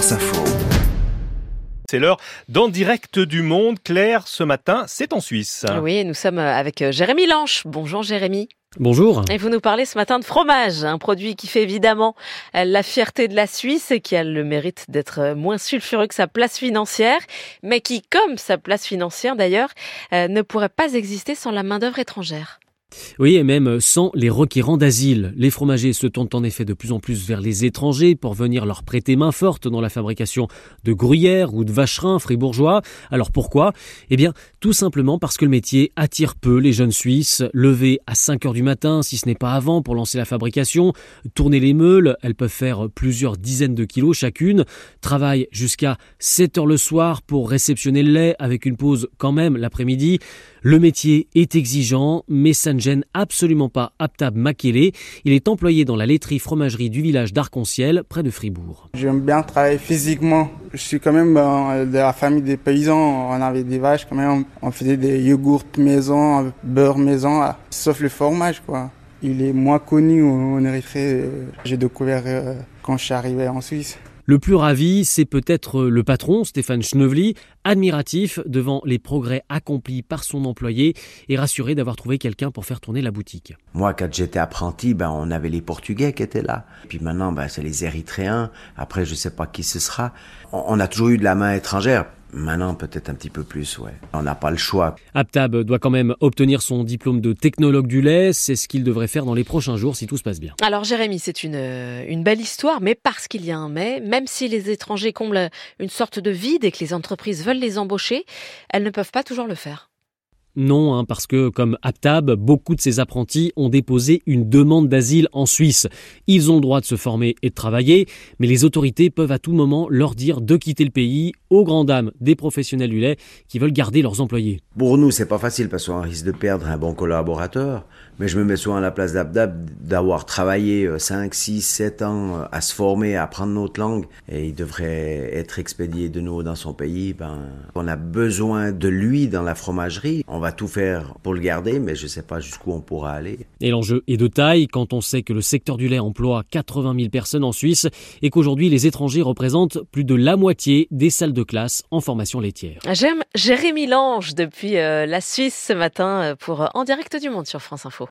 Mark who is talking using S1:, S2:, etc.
S1: France Info.
S2: C'est l'heure d'en direct du monde. Claire, ce matin, c'est en Suisse.
S3: Oui, nous sommes avec euh, Jérémy Lanche. Bonjour Jérémy.
S4: Bonjour.
S3: Et vous nous parlez ce matin de fromage, un produit qui fait évidemment euh, la fierté de la Suisse et qui a le mérite d'être euh, moins sulfureux que sa place financière, mais qui, comme sa place financière d'ailleurs, ne pourrait pas exister sans la main-d'œuvre étrangère.
S4: Oui, et même sans les requérants d'asile. Les fromagers se tournent en effet de plus en plus vers les étrangers pour venir leur prêter main forte dans la fabrication de gruyères ou de vacherins fribourgeois. Alors pourquoi? Eh bien, tout simplement parce que le métier attire peu les jeunes Suisses. Levés à 5 heures du matin, si ce n'est pas avant, pour lancer la fabrication, tourner les meules, elles peuvent faire plusieurs dizaines de kilos chacune, travaillent jusqu'à 7 heures le soir pour réceptionner le lait avec une pause quand même l'après-midi. Le métier est exigeant, mais ça ne gêne absolument pas Aptab Makele. Il est employé dans la laiterie fromagerie du village d'Arc-en-Ciel, près de Fribourg.
S5: J'aime bien travailler physiquement. Je suis quand même euh, de la famille des paysans. On avait des vaches quand même. On faisait des yogourts maison, beurre maison, sauf le fromage quoi. Il est moins connu en Érythrée. J'ai découvert euh, quand je suis arrivé en Suisse.
S4: Le plus ravi, c'est peut-être le patron, Stéphane Schnevely, admiratif devant les progrès accomplis par son employé et rassuré d'avoir trouvé quelqu'un pour faire tourner la boutique.
S6: Moi, quand j'étais apprenti, ben, on avait les Portugais qui étaient là. Puis maintenant, ben, c'est les Érythréens. Après, je sais pas qui ce sera. On a toujours eu de la main étrangère. Maintenant, peut-être un petit peu plus, ouais. On n'a pas le choix.
S4: Aptab doit quand même obtenir son diplôme de technologue du lait. C'est ce qu'il devrait faire dans les prochains jours si tout se passe bien.
S3: Alors, Jérémy, c'est une, euh, une belle histoire, mais parce qu'il y a un mais, même si les étrangers comblent une sorte de vide et que les entreprises veulent les embaucher, elles ne peuvent pas toujours le faire.
S4: Non, hein, parce que comme Aptab, beaucoup de ces apprentis ont déposé une demande d'asile en Suisse. Ils ont le droit de se former et de travailler, mais les autorités peuvent à tout moment leur dire de quitter le pays aux grandes dames des professionnels du lait qui veulent garder leurs employés.
S6: Pour nous, c'est pas facile parce qu'on risque de perdre un bon collaborateur, mais je me mets souvent à la place d'Aptab d'avoir travaillé 5, 6, 7 ans euh, à se former, à apprendre notre langue et il devrait être expédié de nouveau dans son pays. Ben, on a besoin de lui dans la fromagerie va tout faire pour le garder, mais je ne sais pas jusqu'où on pourra aller.
S4: Et l'enjeu est de taille quand on sait que le secteur du lait emploie 80 000 personnes en Suisse et qu'aujourd'hui les étrangers représentent plus de la moitié des salles de classe en formation laitière.
S3: J'aime Jérémy Lange depuis euh, la Suisse ce matin euh, pour euh, En direct du monde sur France Info.